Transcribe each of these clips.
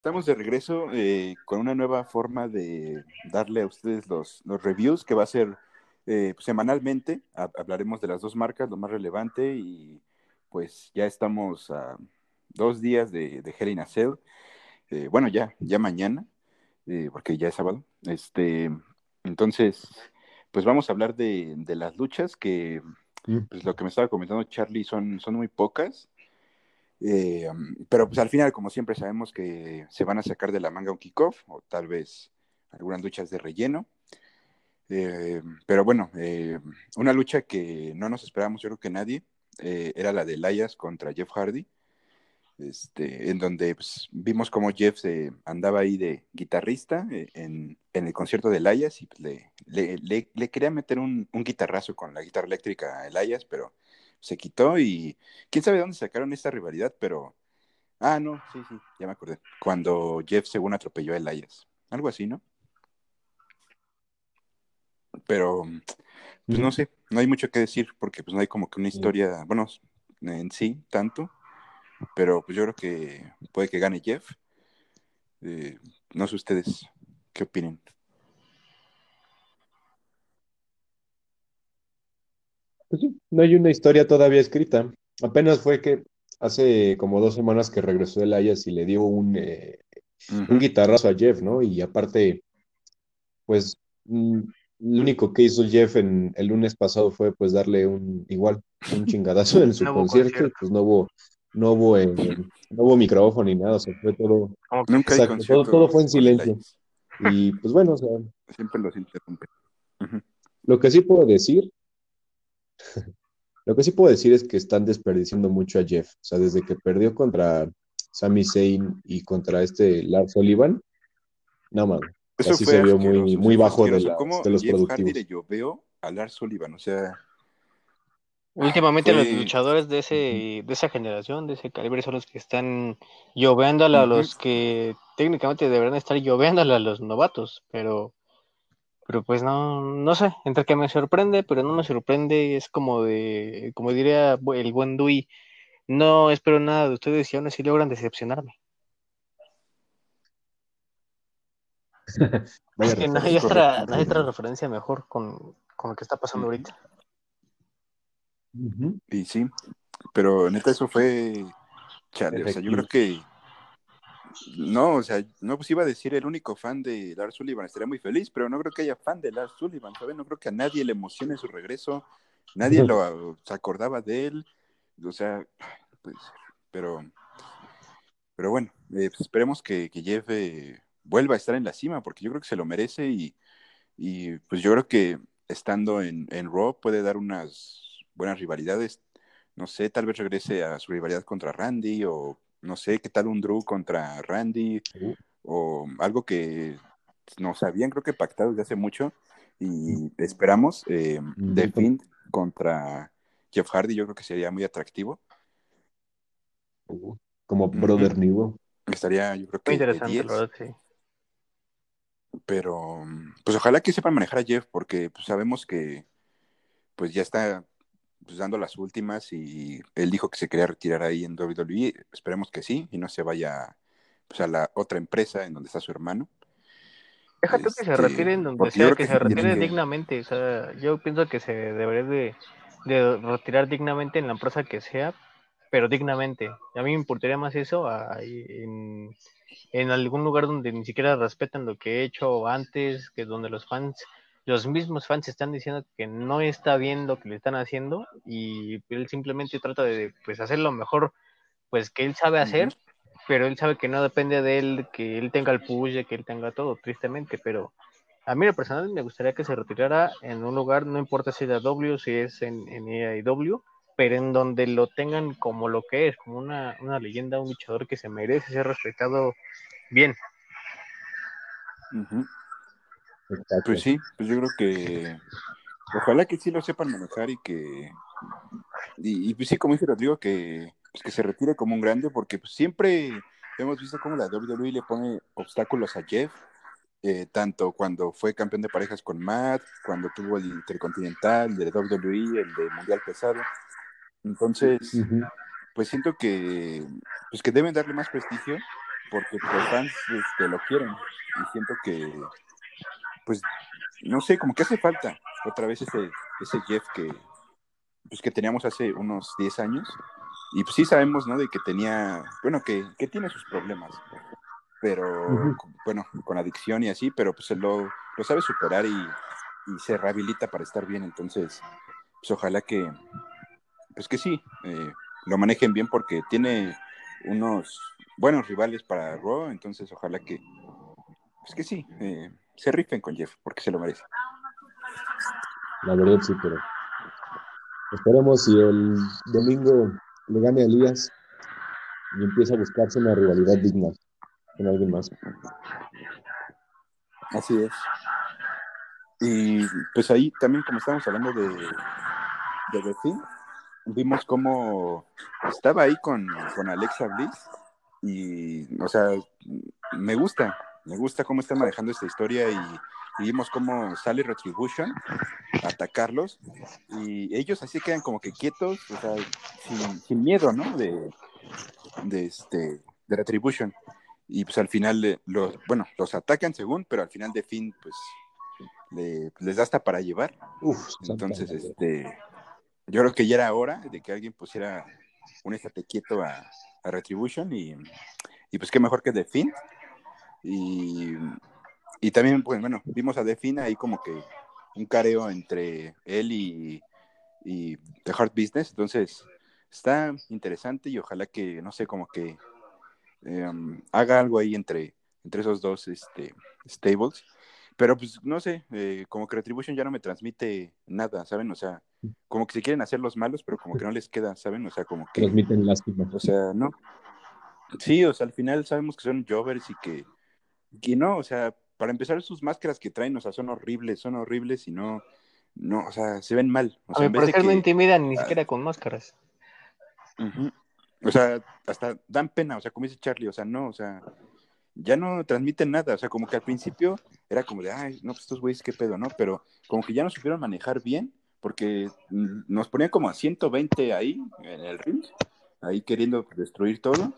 Estamos de regreso eh, con una nueva forma de darle a ustedes los, los reviews que va a ser eh, semanalmente. hablaremos de las dos marcas, lo más relevante y pues ya estamos a dos días de, de Hell in a Cell. Eh, bueno, ya, ya mañana, porque ya es sábado. Este, entonces, pues vamos a hablar de, de las luchas que, pues lo que me estaba comentando Charlie, son, son muy pocas. Eh, pero pues al final, como siempre, sabemos que se van a sacar de la manga un kickoff o tal vez algunas luchas de relleno. Eh, pero bueno, eh, una lucha que no nos esperábamos, yo creo que nadie, era la de Elias contra Jeff Hardy, este, en donde pues, vimos como Jeff se andaba ahí de guitarrista en, en, el concierto de Elias y pues, le, le, le, quería meter un, un, guitarrazo con la guitarra eléctrica a Elias, pero se quitó y quién sabe dónde sacaron esta rivalidad, pero... Ah, no, sí, sí, ya me acordé. Cuando Jeff según atropelló a Elias. Algo así, ¿no? Pero, pues no sé, no hay mucho que decir porque pues no hay como que una historia, bueno, en sí, tanto, pero pues yo creo que puede que gane Jeff. Eh, no sé ustedes qué opinen. Pues sí, no hay una historia todavía escrita. Apenas fue que hace como dos semanas que regresó el Ayas y le dio un, eh, un guitarrazo a Jeff, ¿no? Y aparte, pues mm, lo único que hizo Jeff en el lunes pasado fue pues darle un igual un chingadazo en su concierto, pues no hubo no hubo eh, no hubo micrófono ni nada, o sea, fue todo Nunca todo, todo, fue en silencio. Y pues bueno, o sea, siempre los interrumpe. Lo que sí puedo decir lo que sí puedo decir es que están desperdiciando mucho a Jeff. O sea, desde que perdió contra Sami Zayn y contra este Lars Sullivan, no mames. Eso así se vio muy, muy bajo de, de, los Jeff productivos. yo veo a Lars Sullivan, o sea. Últimamente los luchadores de ese, de esa generación, de ese calibre, son los que están lloveándole a los que técnicamente deberían estar lloveándole a los novatos, pero pero pues no, no sé, entre que me sorprende, pero no me sorprende, es como de, como diría el buen Dui, no espero nada de ustedes y aún así logran decepcionarme. es que no hay, otra, referencia mejor con, lo que está pasando ahorita. Y sí, pero neta eso fue, chale, o sea, yo creo que no, o sea, no pues iba a decir el único fan de Lars Sullivan, estaría muy feliz, pero no creo que haya fan de Lars Sullivan, ¿sabes? No creo que a nadie le emocione su regreso, nadie lo se acordaba de él, o sea, pues, pero, pero bueno, eh, pues esperemos que, Jeff eh, vuelva a estar en la cima, porque yo creo que se lo merece y, y pues yo creo que estando en, en Raw puede dar unas buenas rivalidades, no sé, tal vez regrese a su rivalidad contra Randy o no sé, qué tal un Drew contra Randy uh. o algo que nos habían creo que pactado desde hace mucho y esperamos eh, The Fiend contra Jeff Hardy, yo creo que sería muy atractivo. Uh, como Brother New. Estaría, yo creo que. Muy interesante, sí. Pero, pues ojalá que sepan manejar a Jeff, porque pues, sabemos que pues ya está pues, dando las últimas y él dijo que se quería retirar ahí en WWE. Esperemos que sí y no se vaya pues, a la otra empresa en donde está su hermano. Déjate que se este, retire en donde sea, que, se retire dignamente. O sea, yo pienso que se debería de, de, retirar dignamente en la empresa que sea, pero dignamente. A mí me importaría más eso en, en algún lugar donde ni siquiera respetan lo que he hecho antes, que donde los fans los mismos fans están diciendo que no está bien lo que le están haciendo y él simplemente trata de pues hacer lo mejor pues que él sabe hacer, pero él sabe que no depende de él que él tenga el push, que él tenga todo, tristemente, pero a mí lo personal me gustaría que se retirara en un lugar, no importa si es la W, si es en, en EIW, pero en donde lo tengan como lo que es, como una, una leyenda, un luchador que se merece ser respetado bien. Pues sí, pues yo creo que ojalá que sí lo sepan manejar y que y, pues sí, como dice Rodrigo, que, pues que se retire como un grande, porque pues siempre hemos visto cómo la WWE le pone obstáculos a Jeff, eh, tanto cuando fue campeón de parejas con Matt, cuando tuvo el Intercontinental, de WWE, el de Mundial Pesado. Entonces, pues siento que, pues que deben darle más prestigio porque los fans este, lo quieren y siento que, pues, no sé, como que hace falta otra vez ese, ese Jeff que, pues, que teníamos hace unos 10 años. Y pues sí sabemos, ¿no? De que tenía, bueno, que, que tiene sus problemas, pero, bueno, con adicción y así, pero pues él lo, lo sabe superar y, y, se rehabilita para estar bien, entonces, pues ojalá que, pues que sí, eh, lo manejen bien porque tiene unos buenos rivales para Raw, entonces ojalá que, pues que sí, eh, se rifen con Jeff, porque se lo merece. La verdad sí, pero esperemos si el domingo le gane a Elías y empieza a buscarse una rivalidad digna con alguien más. Así es. Y pues ahí también, como estamos hablando de, de vimos cómo estaba ahí con, con Alexa Bliss y, o sea, me gusta, me gusta cómo están manejando esta historia y, vimos cómo sale Retribution a atacarlos y ellos así quedan como que quietos, o sea, sin, miedo, ¿no? De, de, este, de Retribution. Y pues al final, los, bueno, los atacan según, pero al final de fin, pues les da hasta para llevar. Entonces, este, yo creo que ya era hora de que alguien pusiera un estate quieto a, Retribution y, pues qué mejor que The Finn. Y, y también, pues bueno, vimos a The Finn ahí como que un careo entre él y, y The Hard Business. Entonces, está interesante y ojalá que, no sé, como que em, haga algo ahí entre, entre esos dos este, stables. Pero pues no sé, eh, como que Retribution ya no me transmite nada, ¿saben? O sea, como que se quieren hacer los malos, pero como que no les queda, ¿saben? O sea, como que... Transmiten lástima. O sea, no. Sí, o sea, al final sabemos que son jovers y que... Y no, o sea, para empezar sus máscaras que traen, o sea, son horribles, son horribles y no... No, o sea, se ven mal. O sea, a no intimidan ni ah. siquiera con máscaras. O sea, hasta dan pena, o sea, como dice Charlie, o sea, no, o sea, ya no transmiten nada, o sea, como que al principio era como de, ay, no, pues estos güeyes, qué pedo, ¿no? Pero como que ya no supieron manejar bien, porque nos ponían como a 120 ahí, en el ring, ahí queriendo destruir todo,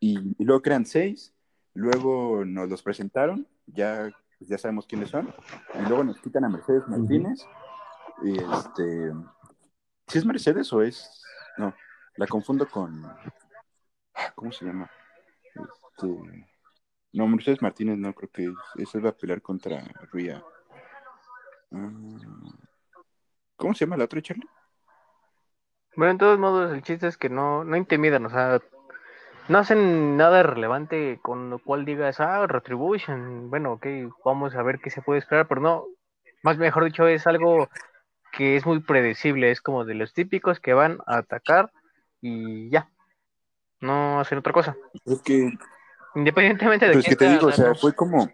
y, luego crean seis, luego nos los presentaron, ya, pues ya sabemos quiénes son, y luego nos quitan a Mercedes Martínez, y este, ¿si es Mercedes o es, no, la confundo con, ¿cómo se llama? Este, no, Mercedes Martínez no, creo que eso va a pelear contra Ria. Ah, ¿Cómo se llama la otra, Charlie? Bueno, en todos modos, el chiste es que no, no intimidan, o sea, no hacen nada relevante con lo cual digas, ah, Retribution, bueno, ok, vamos a ver qué se puede esperar, pero no, más mejor dicho, es algo que es muy predecible, es como de los típicos que van a atacar y ya, no hacen otra cosa. Es que Independientemente de pues que te digo, o sea, fue como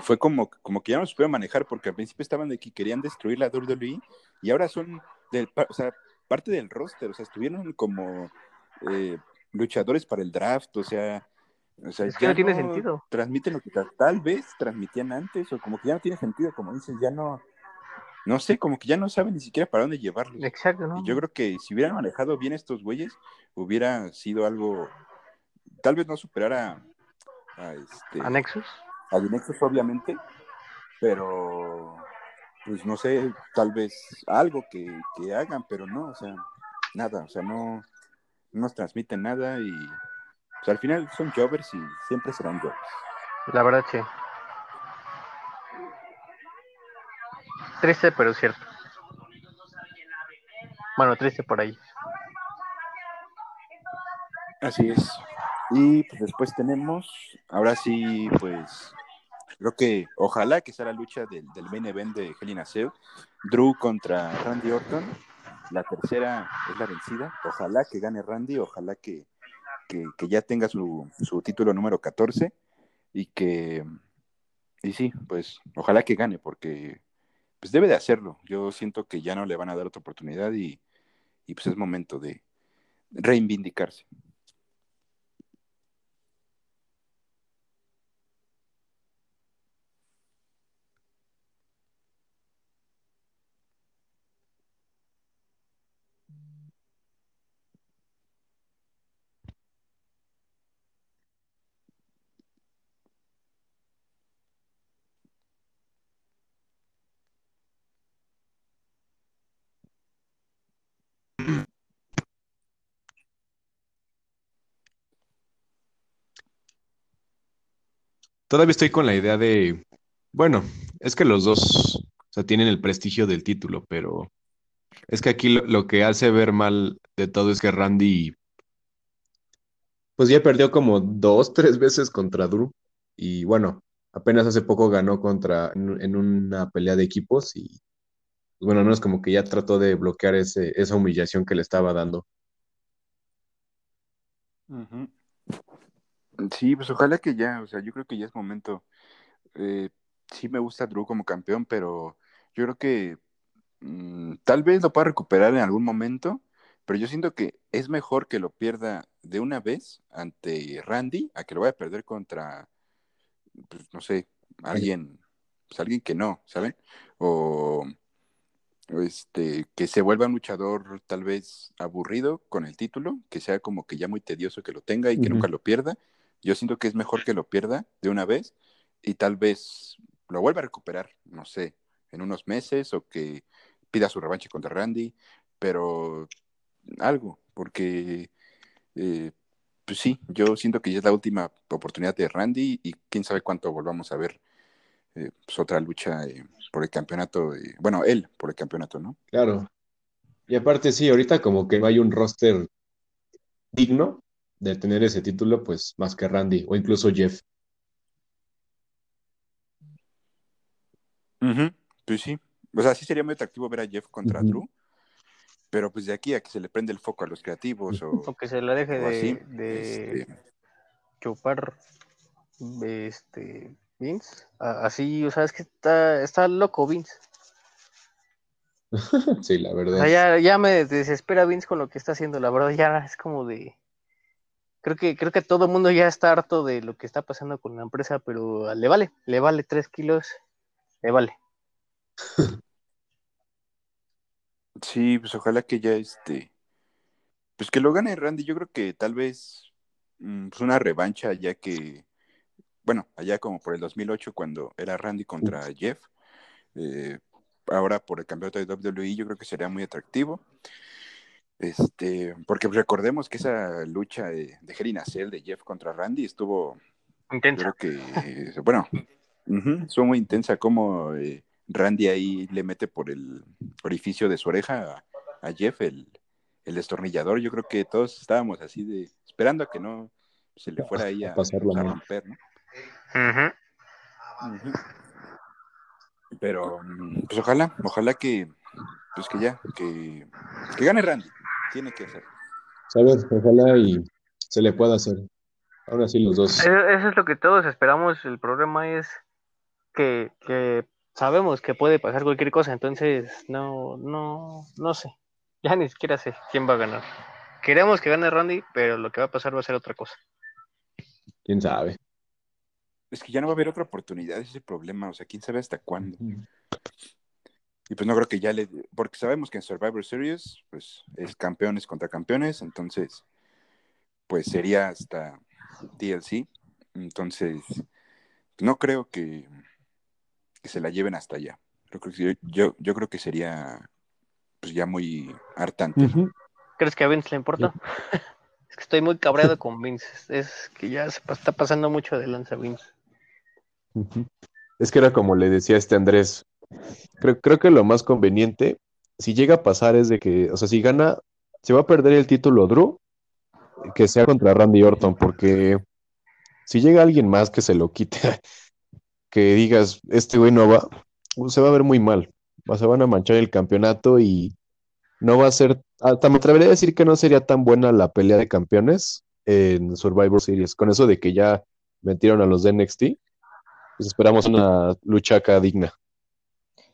fue como, como que ya no se supieron manejar porque al principio estaban de que querían destruir la WWE y ahora son del, o sea, parte del roster, o sea, estuvieron como eh, luchadores para el draft, o sea, o sea, es que no tiene sentido. Transmiten lo que tal, vez transmitían antes, o como que ya no tiene sentido, como dices, ya no, no sé, como que ya no saben ni siquiera para dónde llevarlos. Exacto, ¿no? Y yo creo que si hubieran manejado bien estos güeyes, hubiera sido algo tal vez no superar a, este, ¿A Nexus. A Nexus, obviamente, pero pues no sé, tal vez algo que, hagan, pero no, o sea, nada, o sea, no, nos transmiten nada y pues, al final son jovers y siempre serán jovers. La verdad, sí. Triste, pero cierto. Bueno, triste por ahí. Así es. Y pues después tenemos, ahora sí, pues creo que ojalá que sea la lucha del, del main event de Hell in Drew contra Randy Orton. La tercera es la vencida. Ojalá que gane Randy, ojalá que, ya tenga su, su, título número 14 y que, y sí, pues ojalá que gane porque pues debe de hacerlo. Yo siento que ya no le van a dar otra oportunidad y, y pues es momento de reivindicarse. Todavía estoy con la idea de, bueno, es que los dos, o sea, tienen el prestigio del título, pero es que aquí lo, que hace ver mal de todo es que Randy, pues ya perdió como dos, tres veces contra Drew. Y bueno, apenas hace poco ganó contra, en, una pelea de equipos y, pues bueno, no es como que ya trató de bloquear ese, esa humillación que le estaba dando. Sí, pues ojalá que ya, o sea, yo creo que ya es momento. Eh, sí me gusta Drew como campeón, pero yo creo que mm, tal vez lo pueda recuperar en algún momento, pero yo siento que es mejor que lo pierda de una vez ante Randy a que lo vaya a perder contra, pues, no sé, alguien, pues alguien que no, ¿saben? O este, que se vuelva un luchador tal vez aburrido con el título, que sea como que ya muy tedioso que lo tenga y que nunca lo pierda. Yo siento que es mejor que lo pierda de una vez y tal vez lo vuelva a recuperar, no sé, en unos meses o que pida su revancha contra Randy, pero algo, porque eh, pues sí, yo siento que ya es la última oportunidad de Randy y quién sabe cuánto volvamos a ver eh, pues otra lucha eh, por el campeonato, bueno, él por el campeonato, ¿no? Claro. Y aparte sí, ahorita como que no hay un roster digno de tener ese título, pues más que Randy o incluso Jeff. Pues sí. O sea, sí sería muy atractivo ver a Jeff contra Drew. Pero pues de aquí a que se le prende el foco a los creativos o, que se le deje de, este chupar este Vince. Así, o sea, es que está, está loco Vince. sí, la verdad. ya, ya me desespera Vince con lo que está haciendo, la verdad, ya es como de creo que, creo que todo el mundo ya está harto de lo que está pasando con la empresa, pero le vale, le vale tres kilos, le vale. Sí, pues ojalá que ya este, pues que lo gane Randy, yo creo que tal vez mm, pues una revancha ya que, bueno, allá como por el 2008 cuando era Randy contra Jeff, eh, ahora por el campeonato de WWE yo creo que sería muy atractivo. Este, porque recordemos que esa lucha de, de Jerry de Jeff contra Randy estuvo intensa. Creo que, bueno, estuvo muy intensa como eh, Randy ahí le mete por el orificio de su oreja a, Jeff el, destornillador. Yo creo que todos estábamos así de esperando a que no se le fuera ahí a, romper, ¿no? Pero, pues ojalá, ojalá que, pues que ya, que, que gane Randy. Tiene que ser. Sabes, ojalá y se le pueda hacer. Ahora sí los dos. Eso es lo que todos esperamos. El problema es que, que sabemos que puede pasar cualquier cosa, entonces no, no, no sé. Ya ni siquiera sé quién va a ganar. Queremos que gane Randy, pero lo que va a pasar va a ser otra cosa. ¿Quién sabe? Es que ya no va a haber otra oportunidad, ese es el problema. O sea, quién sabe hasta cuándo. Y pues no creo que ya le. Porque sabemos que en Survivor Series, pues es campeones contra campeones, entonces, pues sería hasta DLC. Entonces, no creo que, que se la lleven hasta allá. Yo, yo, yo creo que sería pues ya muy hartante. ¿Crees que a Vince le importa? es que estoy muy cabreado con Vince. Es que ya se está pasando mucho de lanza Vince. Es que era como le decía este Andrés. Creo, que lo más conveniente, si llega a pasar, es de que, o sea, si gana, se va a perder el título Drew, que sea contra Randy Orton, porque si llega alguien más que se lo quite, que digas, este güey no va, se va a ver muy mal. se van a manchar el campeonato y no va a ser, hasta me atrevería a decir que no sería tan buena la pelea de campeones en Survivor Series, con eso de que ya metieron a los de NXT, pues esperamos una lucha digna.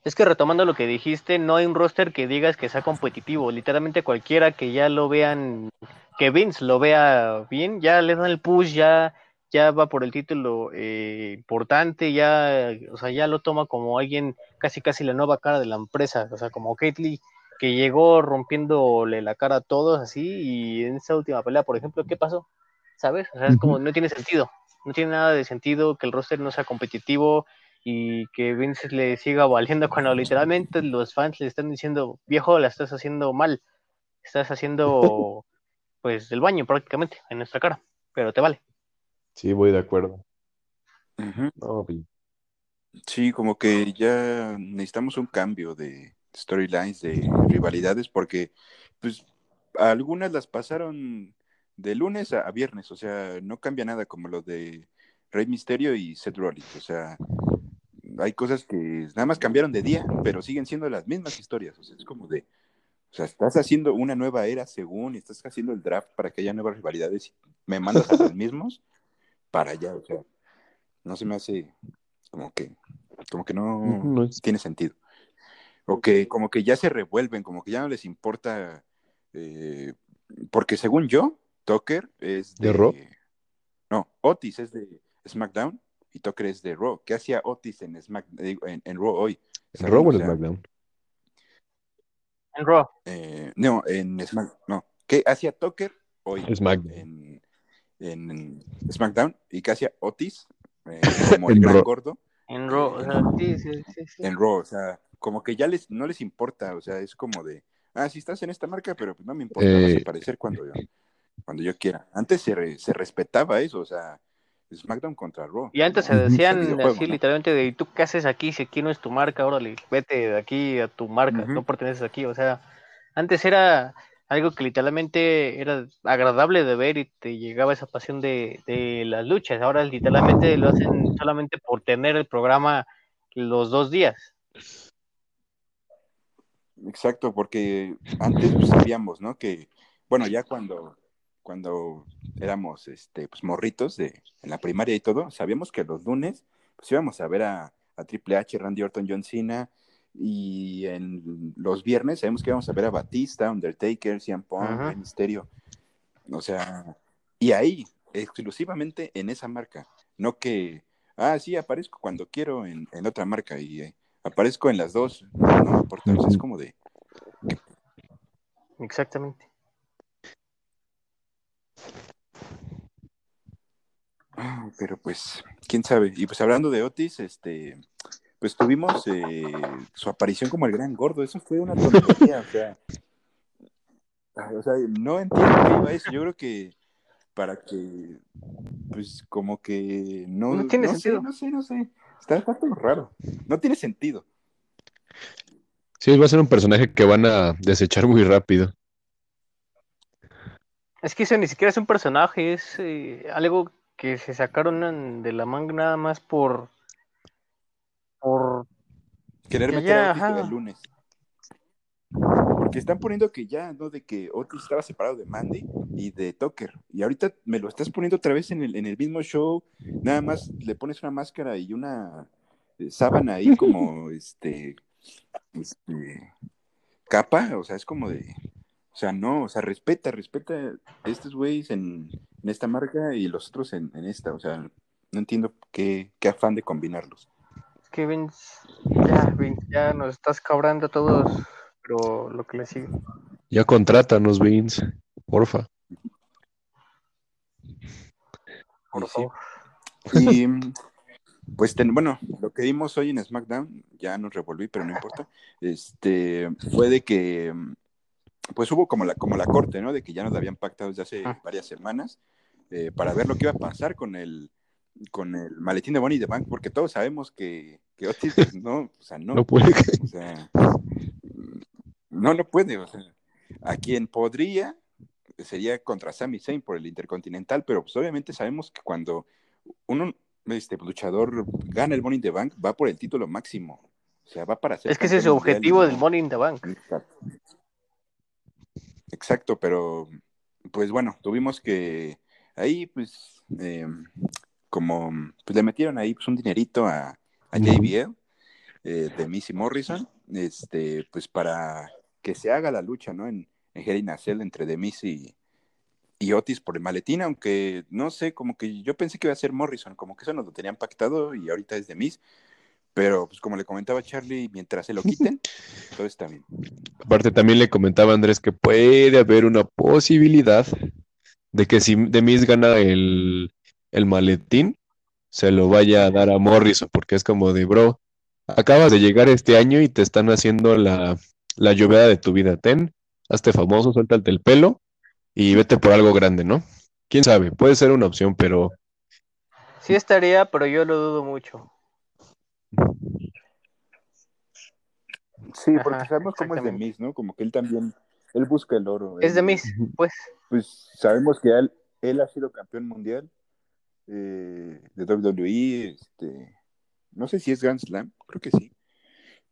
Es que retomando lo que dijiste, no hay un roster que digas que sea competitivo. Literalmente cualquiera que ya lo vean, que Vince lo vea bien, ya le dan el push, ya ya va por el título eh, importante, ya, o sea, ya lo toma como alguien casi casi la nueva cara de la empresa, o sea, como Kate que llegó rompiéndole la cara a todos así, y en esa última pelea, por ejemplo, ¿qué pasó? ¿Sabes? O sea, es como, no tiene sentido, no tiene nada de sentido que el roster no sea competitivo y que Vince le siga valiendo cuando literalmente los fans le están diciendo, viejo, la estás haciendo mal, estás haciendo pues el baño prácticamente en nuestra cara, pero te vale. Sí, voy de acuerdo. Sí, como que ya necesitamos un cambio de storylines, de rivalidades, porque pues algunas las pasaron de lunes a, viernes, o sea, no cambia nada como lo de Rey Misterio y Seth Rollins, o sea, hay cosas que nada más cambiaron de día, pero siguen siendo las mismas historias, o sea, es como de, o sea, estás haciendo una nueva era según, y estás haciendo el draft para que haya nuevas rivalidades y me mandas a los mismos para allá, o sea, no se me hace como que, como que no, tiene sentido. O que como que ya se revuelven, como que ya no les importa, eh, porque según yo, Tucker es de, Raw. No, Otis es de SmackDown y Tucker es de Raw. ¿Qué hacía Otis en, Smack, en, Raw hoy? ¿En Raw o en SmackDown? En Raw. Eh, no, en SmackDown. No. ¿Qué hacía Tucker hoy? SmackDown. En, SmackDown. ¿Y qué hacía Otis? Eh, como el gran gordo. En Raw, o sea, sí, sí, sí, En Raw, o sea, como que ya les, no les importa, o sea, es como de, ah, sí estás en esta marca, pero pues no me importa, vas a eh, aparecer cuando yo, cuando yo quiera. Antes se, se respetaba eso, o sea, SmackDown contra Raw. Y antes se decían así literalmente de, ¿tú qué haces aquí? Si aquí no es tu marca, órale, vete de aquí a tu marca, no perteneces aquí. O sea, antes era algo que literalmente era agradable de ver y te llegaba esa pasión de, de las luchas. Ahora literalmente lo hacen solamente por tener el programa los dos días. Exacto, porque antes pues, sabíamos, ¿no? Que, bueno, ya cuando cuando éramos este, pues, morritos de, en la primaria y todo, sabíamos que los lunes pues íbamos a ver a, Triple H, Randy Orton, John Cena, y en los viernes sabemos que íbamos a ver a Batista, Undertaker, CM Punk, Misterio. O sea, y ahí, exclusivamente en esa marca, no que, ah, sí, aparezco cuando quiero en, otra marca y eh, aparezco en las dos, no, no importa, es como de... Exactamente. Ah, pero pues, quién sabe. Y pues hablando de Otis, este, pues tuvimos eh, su aparición como el gran gordo. Eso fue una tontería, o sea. O sea, no entiendo qué iba eso. Yo creo que para que, pues, como que no. No tiene sentido. no sé, no sé. Está, todo raro. No tiene sentido. Sí, va a ser un personaje que van a desechar muy rápido. Es que eso ni siquiera es un personaje, es eh, algo que se sacaron de la manga nada más por por querer meter a el lunes. Porque están poniendo que ya, ¿no? De que Otis estaba separado de Mandy y de Tucker. Y ahorita me lo estás poniendo otra vez en el, en el mismo show. Nada más le pones una máscara y una eh, sábana ahí como este, este capa. O sea, es como de. O sea, no, o sea, respeta, respeta a estos güeyes en, esta marca y los otros en, esta. O sea, no entiendo qué, afán de combinarlos. que Vince, ya, Vince, ya nos estás cobrando a todos, pero lo que le sigue. Ya contrátanos, Vince, porfa. Por favor. Y pues bueno, lo que vimos hoy en SmackDown, ya nos revolví, pero no importa. Este fue de que pues hubo como la, como la corte, ¿no? De que ya nos habían pactado desde hace ah. varias semanas eh, para ver lo que iba a pasar con el, con el maletín de Bonnie de Bank, porque todos sabemos que, que Otis pues, no, o sea, no, no puede. O sea, no, no puede. O sea, a quien podría sería contra Sami Zayn por el Intercontinental, pero pues obviamente sabemos que cuando uno, este luchador gana el Money in the Bank, va por el título máximo. O sea, va para ser. Es que ese es su objetivo del Money in the Bank. Exacto, pero pues bueno, tuvimos que ahí pues eh, como pues le metieron ahí pues un dinerito a, a JBL eh, de Missy Morrison, este, pues para que se haga la lucha, ¿no? En, en Hell in entre The y, y, Otis por el maletín, aunque no sé, como que yo pensé que iba a ser Morrison, como que eso nos lo tenían pactado y ahorita es de Miss. Pero, pues como le comentaba Charlie, mientras se lo quiten, todo está bien. Aparte, también le comentaba Andrés que puede haber una posibilidad de que si Demis gana el, maletín, se lo vaya a dar a Morrison, porque es como de, bro, acabas de llegar este año y te están haciendo la, la lluvia de tu vida. Ten, hazte famoso, suéltate el pelo y vete por algo grande, ¿no? Quién sabe, puede ser una opción, pero Sí estaría, pero yo lo dudo mucho. Sí, porque sabemos cómo es de Miss, ¿no? Como que él también, él busca el oro. Es de Miss, pues. Pues sabemos que él, él ha sido campeón mundial eh, de WWE, este, no sé si es Grand Slam, creo que sí,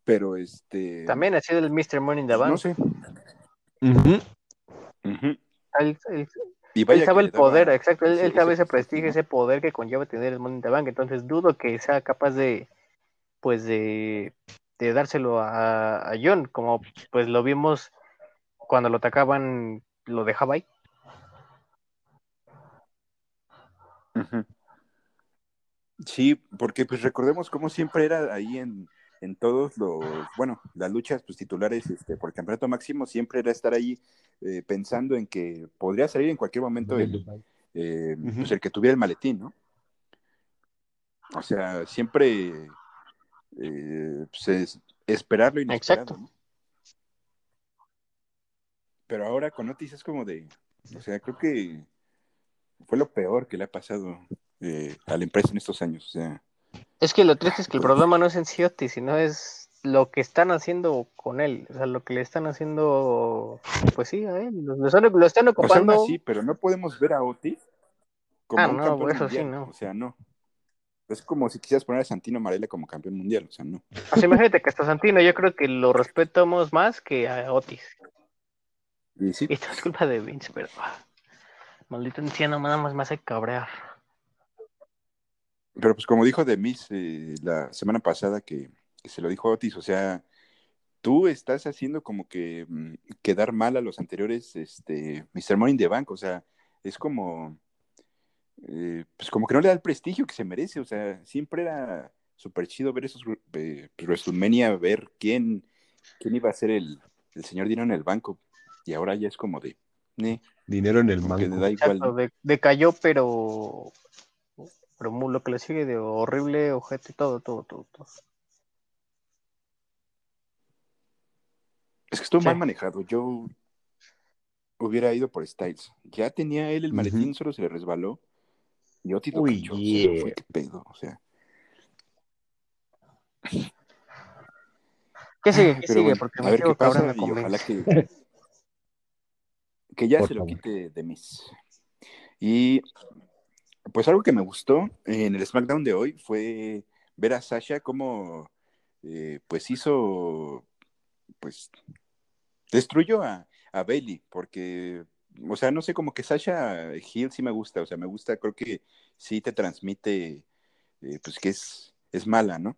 pero este... También ha sido el Mr. Money in the Bank. No sé. y él sabe el poder, exacto, él, sabe ese prestigio, ese poder que conlleva tener el Money in the Bank, entonces dudo que sea capaz de, pues de, de dárselo a, a John, como pues lo vimos cuando lo atacaban, lo dejaba ahí. Sí, porque pues recordemos cómo siempre era ahí en, en todos los, bueno, las luchas pues titulares este, por el campeonato máximo siempre era estar ahí eh, pensando en que podría salir en cualquier momento el, eh, pues, el que tuviera el maletín, ¿no? O sea, siempre eh, pues, esperarlo y Exacto. ¿no? Pero ahora con Otis es como de, o sea, creo que fue lo peor que le ha pasado eh, a la empresa en estos años. O sea, es que lo triste es que el problema no es en Ciotti, sino es lo que están haciendo con él, o sea, lo que le están haciendo, pues sí, a él, lo, están, ocupando. O sí, pero no podemos ver a Otis como ah, un no, eso sí, no. O sea, no. Es como si quisieras poner a Santino Marella como campeón mundial, o sea, no. Pues imagínate que hasta Santino yo creo que lo respetamos más que a Otis. Y sí. esto es culpa de Vince, pero ah, maldito anciano nada más me hace cabrear. Pero pues como dijo de eh, la semana pasada que, se lo dijo Otis, o sea, tú estás haciendo como que mm, quedar mal a los anteriores este, Mr. Morning de Bank, o sea, es como, eh, pues como que no le da el prestigio que se merece, o sea, siempre era súper chido ver esos eh, WrestleMania, ver quién, quién iba a ser el, el señor dinero en el banco, y ahora ya es como de... dinero en el banco. Da igual. decayó, pero pero lo que le sigue de horrible, ojete, todo, todo, todo, todo. Es que estuvo mal manejado. Yo hubiera ido por Styles. Ya tenía él el maletín, solo se le resbaló. Y Oti lo Uy, fue qué pedo, o sea. ¿Qué sigue? ¿Qué sigue? Porque a ver qué pasa y ojalá que, que ya se lo quite de mis. Y pues algo que me gustó en el SmackDown de hoy fue ver a Sasha cómo eh, pues hizo, pues destruyó a, Bailey, porque, o sea, no sé, como que Sasha Hill sí me gusta, o sea, me gusta, creo que sí te transmite, eh, pues que es, es mala, ¿no?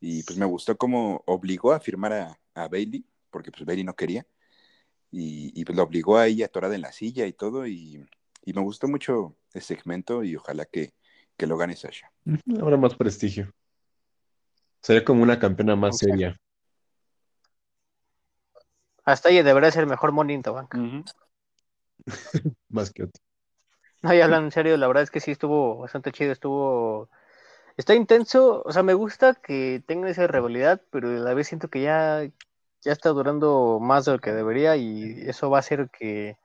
Y pues me gustó cómo obligó a firmar a, a Bailey, porque pues Bailey no quería, y, y pues lo obligó a ella atorada en la silla y todo, y y me gustó mucho el segmento y ojalá que, lo gane Sasha. Ahora más prestigio. Sería como una campeona más seria. Hasta ella debería ser el mejor Money in Bank. más que otro. No, y hablando en serio, la verdad es que sí estuvo bastante chido, estuvo... Está intenso, o sea, me gusta que tenga esa rivalidad, pero a la vez siento que ya, ya está durando más de lo que debería y eso va a hacer que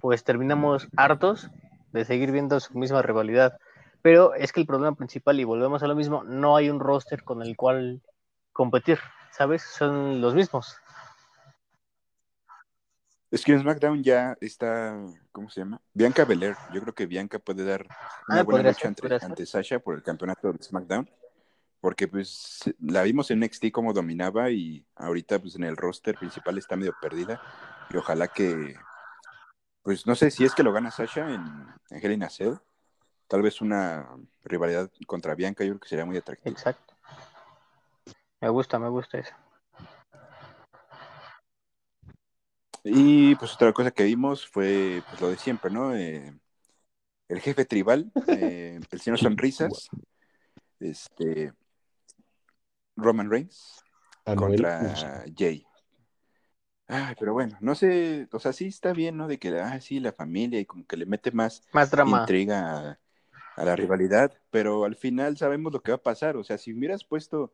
pues terminamos hartos de seguir viendo su misma rivalidad. Pero es que el problema principal, y volvemos a lo mismo, no hay un roster con el cual competir, ¿sabes? Son los mismos. Es que en SmackDown ya está, ¿cómo se llama? Bianca Belair. Yo creo que Bianca puede dar una ah, buena lucha ante, Sasha por el campeonato de SmackDown. Porque pues la vimos en NXT como dominaba y ahorita pues en el roster principal está medio perdida. Y ojalá que pues no sé si es que lo gana Sasha en, en Hell in Tal vez una rivalidad contra Bianca, yo creo que sería muy atractivo. Exacto. Me gusta, me gusta eso. Y pues otra cosa que vimos fue pues, lo de siempre, ¿no? Eh, el jefe tribal, eh, el señor Sonrisas, este, Roman Reigns contra Jay. Ay, pero bueno, no sé, o sea, sí está bien, ¿no? De que, ah, sí, la familia y como que le mete más, más drama. intriga a, la rivalidad, pero al final sabemos lo que va a pasar, o sea, si hubieras puesto,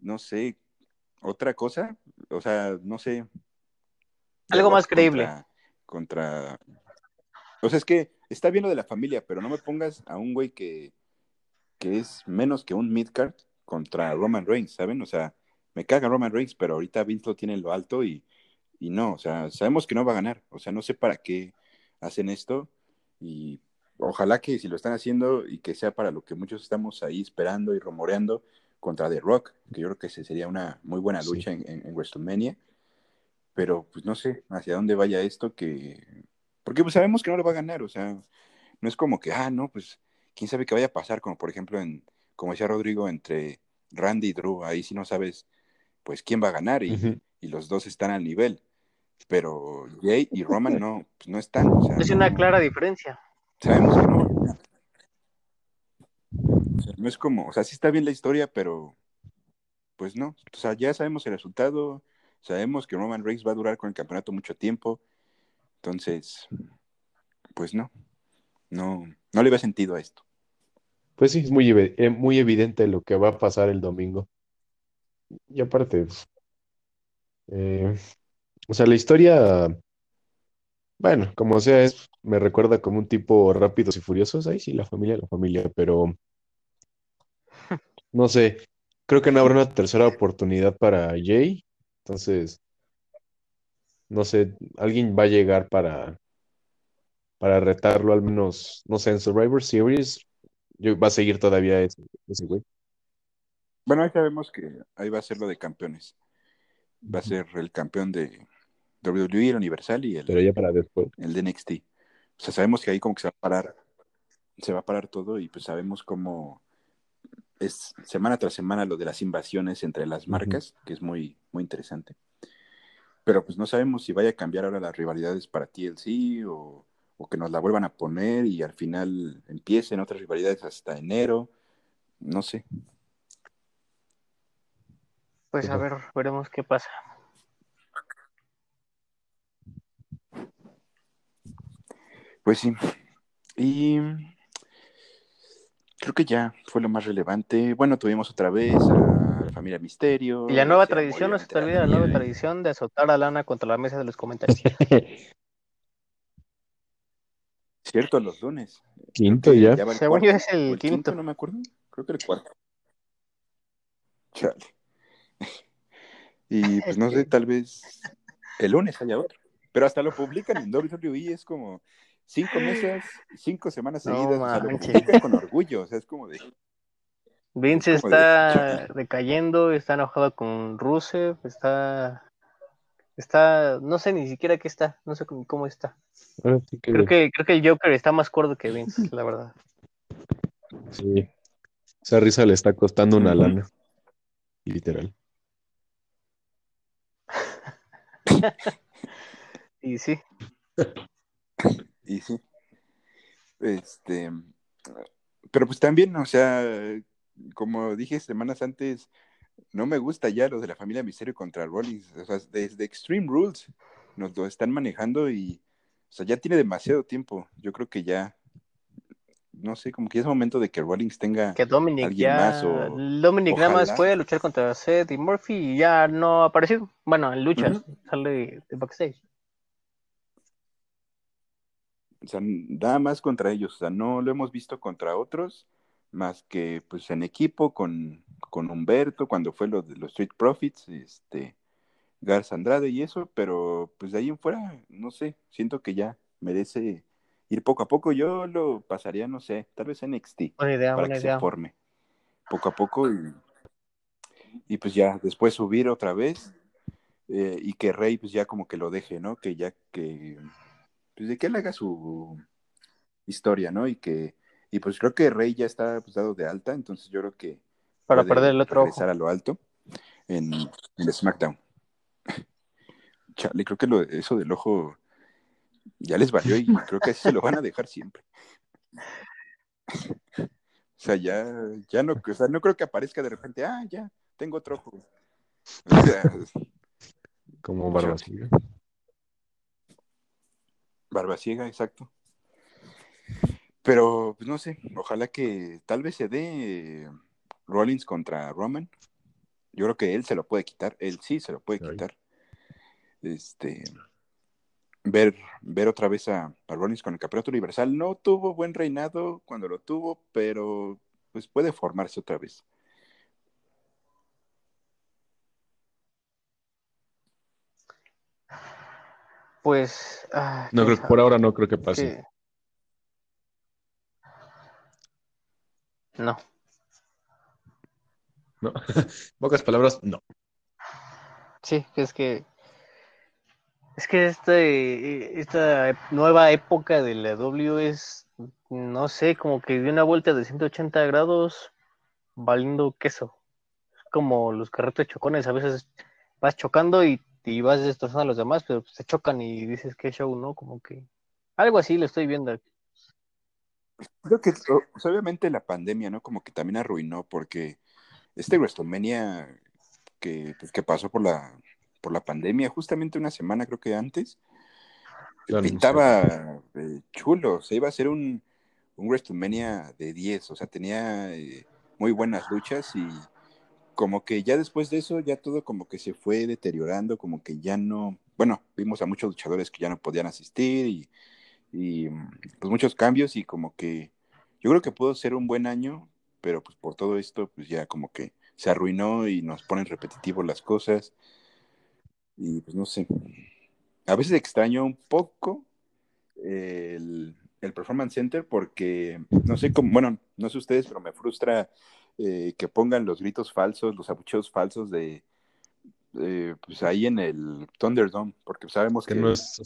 no sé, otra cosa, o sea, no sé. Algo más creíble. Contra, O sea, es que está bien lo de la familia, pero no me pongas a un güey que, que es menos que un midcard contra Roman Reigns, ¿saben? O sea, me caga Roman Reigns, pero ahorita Vince lo tiene en lo alto y, y no, o sea, sabemos que no va a ganar, o sea, no sé para qué hacen esto y ojalá que si lo están haciendo y que sea para lo que muchos estamos ahí esperando y rumoreando contra The Rock, que yo creo que sería una muy buena lucha en, en, WrestleMania, pero pues no sé hacia dónde vaya esto, que porque pues sabemos que no lo va a ganar, o sea, no es como que, ah, no, pues quién sabe qué vaya a pasar, como por ejemplo, en, como decía Rodrigo, entre Randy y Drew, ahí sí no sabes, pues quién va a ganar y, y los dos están al nivel, pero Jay y Roman no, pues no están. O sea, es una clara diferencia. Sabemos que no. no es como, o sea, sí está bien la historia, pero pues no. O sea, ya sabemos el resultado, sabemos que Roman Reigns va a durar con el campeonato mucho tiempo. Entonces, pues no, no, no le veo sentido a esto. Pues sí, es muy, eh, muy evidente lo que va a pasar el domingo. Y aparte, eh, o sea, la historia bueno, como sea, es, me recuerda como un tipo rápidos y furiosos. Ahí sí, la familia, la familia, pero no sé. Creo que no habrá una tercera oportunidad para Jay. Entonces, no sé, alguien va a llegar para, para retarlo, al menos, no sé, en Survivor Series. va a seguir todavía ese, ese güey. Bueno, ahí sabemos que ahí va a ser lo de campeones. Va a ser el campeón de, WWE, el Universal y el, Pero ya para después. el de NXT. O sea, sabemos que ahí como que se va a parar, se va a parar todo y pues sabemos cómo es semana tras semana lo de las invasiones entre las marcas, que es muy, muy interesante. Pero pues no sabemos si vaya a cambiar ahora las rivalidades para TLC o, o que nos la vuelvan a poner y al final empiecen otras rivalidades hasta enero. No sé. Pues a ver, veremos qué pasa. Pues sí. Y creo que ya fue lo más relevante. Bueno, tuvimos otra vez a la familia Misterio. Y la nueva tradición, no se te olvida la nueva tradición de azotar a Lana contra la mesa de los comentarios. Cierto, los lunes. Quinto ya. Según yo es el, quinto. No me acuerdo. Creo que el cuarto. Chale. Y pues no sé, tal vez el lunes haya otro. Pero hasta lo publican en WWE, es como, cinco meses, cinco semanas seguidas, o con orgullo, o sea, es como de... Vince está recayendo, está enojado con Rusev, está, está, no sé ni siquiera qué está, no sé cómo está. creo que, creo que el Joker está más corto que Vince, la verdad. Sí, esa risa le está costando una lana, literal. y sí. Y sí. Este, pero pues también, o sea, como dije semanas antes, no me gusta ya lo de la familia Misterio contra Rollins. O sea, desde Extreme Rules nos lo están manejando y, o sea, ya tiene demasiado tiempo. Yo creo que ya, no sé, como que es momento de que Rollins tenga que Dominic alguien más. O, Dominic nada más puede luchar contra Seth y Murphy y ya no ha aparecido. Bueno, en luchas, sale de backstage o sea, nada más contra ellos, o sea, no lo hemos visto contra otros, más que pues en equipo con, con Humberto, cuando fue lo de los Street Profits, este, Garza Andrade y eso, pero pues de ahí en fuera, no sé, siento que ya merece ir poco a poco, yo lo pasaría, no sé, tal vez en NXT, para que se forme, poco a poco y, y pues ya después subir otra vez eh, y que Rey pues ya como que lo deje, ¿no? Que ya que pues de que él haga su historia, ¿no? Y que, y pues creo que Rey ya está pues, dado de alta, entonces yo creo que para perder el otro regresar a lo alto en, en SmackDown. Charlie, creo que lo, eso del ojo ya les valió y creo que así se lo van a dejar siempre. O sea, ya, ya no, o sea, no creo que aparezca de repente, ah, ya, tengo otro ojo. O sea, Como Barba Barba ciega, exacto. Pero, pues no sé, ojalá que tal vez se dé Rollins contra Roman. Yo creo que él se lo puede quitar, él sí se lo puede quitar. Este, ver, ver otra vez a, Rollins con el campeonato universal. No tuvo buen reinado cuando lo tuvo, pero pues puede formarse otra vez. Pues. Ah, no creo, por ahora no creo que pase. No. No. Pocas palabras, no. Sí, es que. Es que este, esta nueva época de la W es, no sé, como que dio una vuelta de 180 grados valiendo queso. Como los carretos chocones, a veces vas chocando y, vas destrozando a los demás, pero se chocan y dices que show, ¿no? Como que algo así lo estoy viendo. Creo que pues, obviamente la pandemia, ¿no? Como que también arruinó porque este WrestleMania que, pues, que pasó por la, por la pandemia, justamente una semana creo que antes, pintaba eh, chulo, se iba a ser un, un WrestleMania de 10, o sea, tenía eh, muy buenas luchas y como que ya después de eso ya todo como que se fue deteriorando, como que ya no, bueno, vimos a muchos luchadores que ya no podían asistir y y pues muchos cambios y como que yo creo que pudo ser un buen año, pero pues por todo esto pues ya como que se arruinó y nos ponen repetitivos las cosas. Y pues no sé, a veces extraño un poco el, Performance Center porque no sé cómo, bueno, no sé ustedes, pero me frustra eh, que pongan los gritos falsos, los abucheos falsos de, eh, pues ahí en el Thunderdome, porque sabemos que, no, es,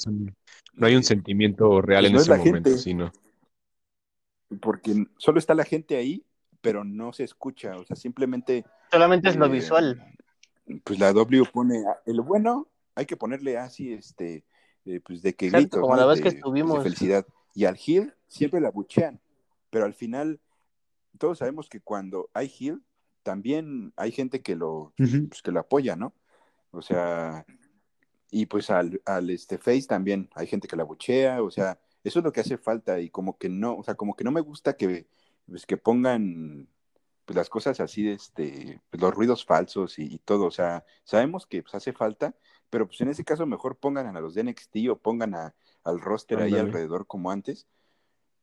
no hay un sentimiento real pues en ese momento, sino porque solo está la gente ahí, pero no se escucha, o sea, simplemente solamente es lo eh, visual. Pues la W pone el bueno, hay que ponerle así, este, eh, pues de que grito, como la vez que pues, felicidad. Y al Hill siempre la buchean, pero al final todos sabemos que cuando hay Hill también hay gente que lo, pues, que lo apoya, ¿no? O sea, y pues al, al este Face también hay gente que la buchea, o sea, eso es lo que hace falta y como que no, o sea, como que no me gusta que, pues, que pongan pues, las cosas así, este, pues, los ruidos falsos y, todo, o sea, sabemos que pues, hace falta, pero pues en ese caso mejor pongan a los de NXT o pongan a, al roster ahí alrededor como antes.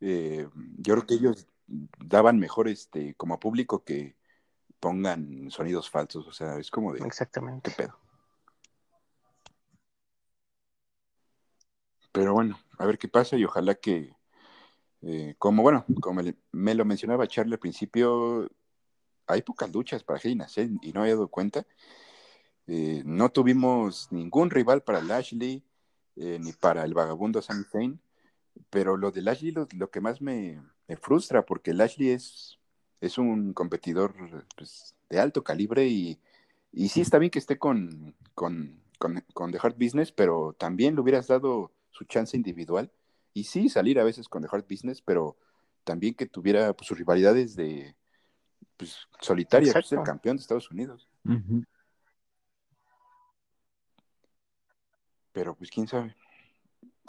Eh, yo creo que ellos daban mejor este como público que pongan sonidos falsos, o sea, es como de Exactamente. ¿Qué pedo? Pero bueno, a ver qué pasa y ojalá que, eh, como bueno, como me lo mencionaba Charlie al principio, hay pocas luchas para Hell y no he dado cuenta. Eh, no tuvimos ningún rival para Lashley eh, ni para el vagabundo Sami Zayn, pero lo de Lashley lo, lo que más me, frustra porque Lashley es, es un competidor pues, de alto calibre y, y sí está bien que esté con, con, con, con The Hard Business, pero también le hubieras dado su chance individual. Y sí, salir a veces con The Hard Business, pero también que tuviera pues, sus rivalidades de pues, solitaria, pues, el campeón de Estados Unidos. Pero pues quién sabe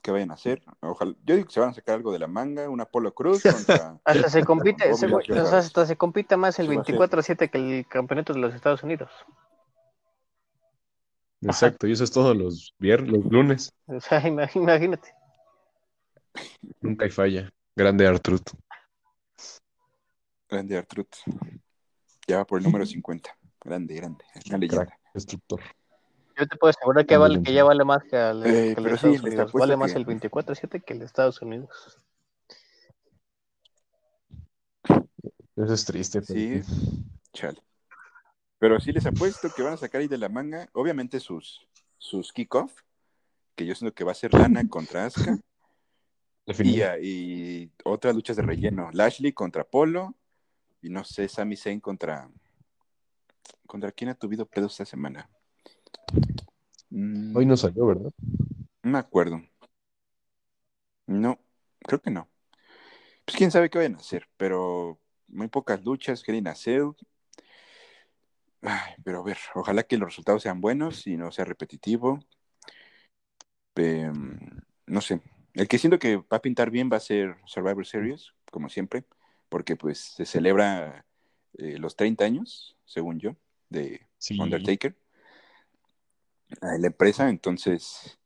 qué vayan a hacer. Ojalá, yo digo que se van a sacar algo de la manga, un Apolo Cruz contra. hasta se compite, hasta se compite más el 24-7 que el campeonato de los Estados Unidos. Exacto, y eso es todos los viernes, los lunes. O sea, imagínate. Nunca hay falla. Grande Artrud. Grande Artrud. Ya va por el número 50. Grande, grande. Una leyenda. Destructor. Yo te puedo asegurar que, vale, que ya vale más que, el, eh, Estados Unidos. Vale más el 24-7 que el Estados Unidos. Eso es triste. Sí, chale. Pero sí les apuesto que van a sacar ahí de la manga, obviamente sus, sus kickoff, que yo siento que va a ser Lana contra Asuka. Y, y, otras luchas de relleno. Lashley contra Polo. Y no sé, Sami Zayn contra. ¿Contra quién ha tuvido pedos esta semana? Mm. Hoy no salió, ¿verdad? No me acuerdo. No, creo que no. Pues quién sabe qué vayan a hacer, pero muy pocas luchas. Quieren hacer pero a ver, ojalá que los resultados sean buenos y no sea repetitivo. Em, no sé. El que siento que va a pintar bien va a ser Survivor Series, como siempre, porque pues se celebra eh, los 30 años, según yo, de Undertaker. La empresa, entonces,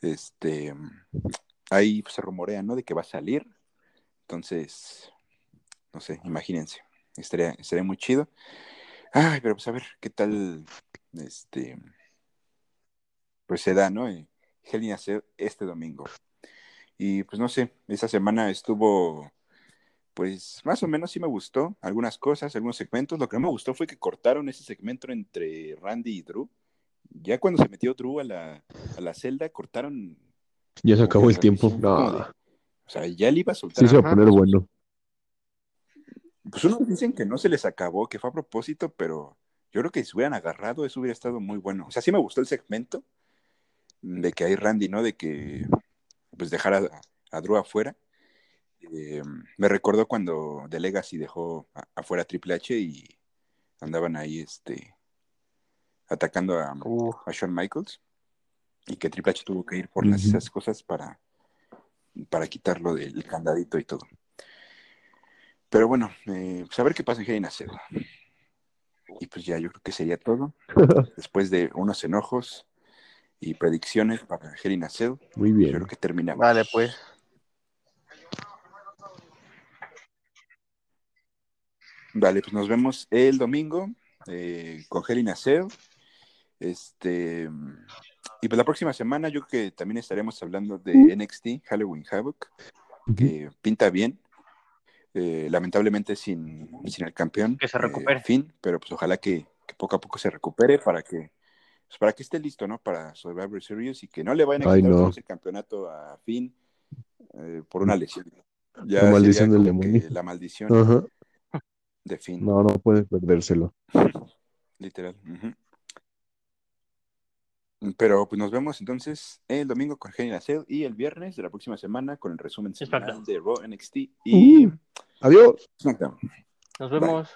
este, ahí se rumorea, ¿no? De que va a salir. Entonces, no sé, imagínense. estaría, estaría muy chido. Ay, pero pues a ver qué tal este pues se da, ¿no? Hell in este domingo. Y pues no sé, esa semana estuvo, pues más o menos sí me gustó, algunas cosas, algunos segmentos. Lo que no me gustó fue que cortaron ese segmento entre Randy y Drew. Ya cuando se metió Drew a la, a la celda, cortaron. Ya se acabó el tiempo. o sea, ya le iba a soltar. Sí, se va a poner bueno. Pues unos dicen que no se les acabó, que fue a propósito, pero yo creo que si hubieran agarrado, eso hubiera estado muy bueno. O sea, sí me gustó el segmento de que hay Randy, ¿no? De que pues dejar a, Drew afuera. Eh, me recordó cuando The Legacy dejó afuera a Triple H y andaban ahí este atacando a, Shawn Michaels y que Triple H tuvo que ir por esas cosas para, para quitarlo del candadito y todo. Pero bueno, eh, pues a ver qué pasa en Hell Y pues ya yo creo que sería todo. Después de unos enojos, y predicciones para Hell Muy bien. Yo creo que terminamos. Vale, pues. Vale, pues nos vemos el domingo eh, con Hell Este, y pues la próxima semana yo creo que también estaremos hablando de NXT, Halloween Havoc, que pinta bien. Eh, lamentablemente sin, sin el campeón. Que se recupere. fin, pero pues ojalá que, que poco a poco se recupere para que pues, para que esté listo, ¿no? Para Survivor Series y que no le vayan a quitar ese campeonato a Finn eh, por una lesión. la maldición del demonio. La maldición de Finn. No, no puede perdérselo. Literal. Pero pues nos vemos entonces el domingo con Genial Cell y el viernes de la próxima semana con el resumen semanal de Raw NXT y adiós. Nos vemos.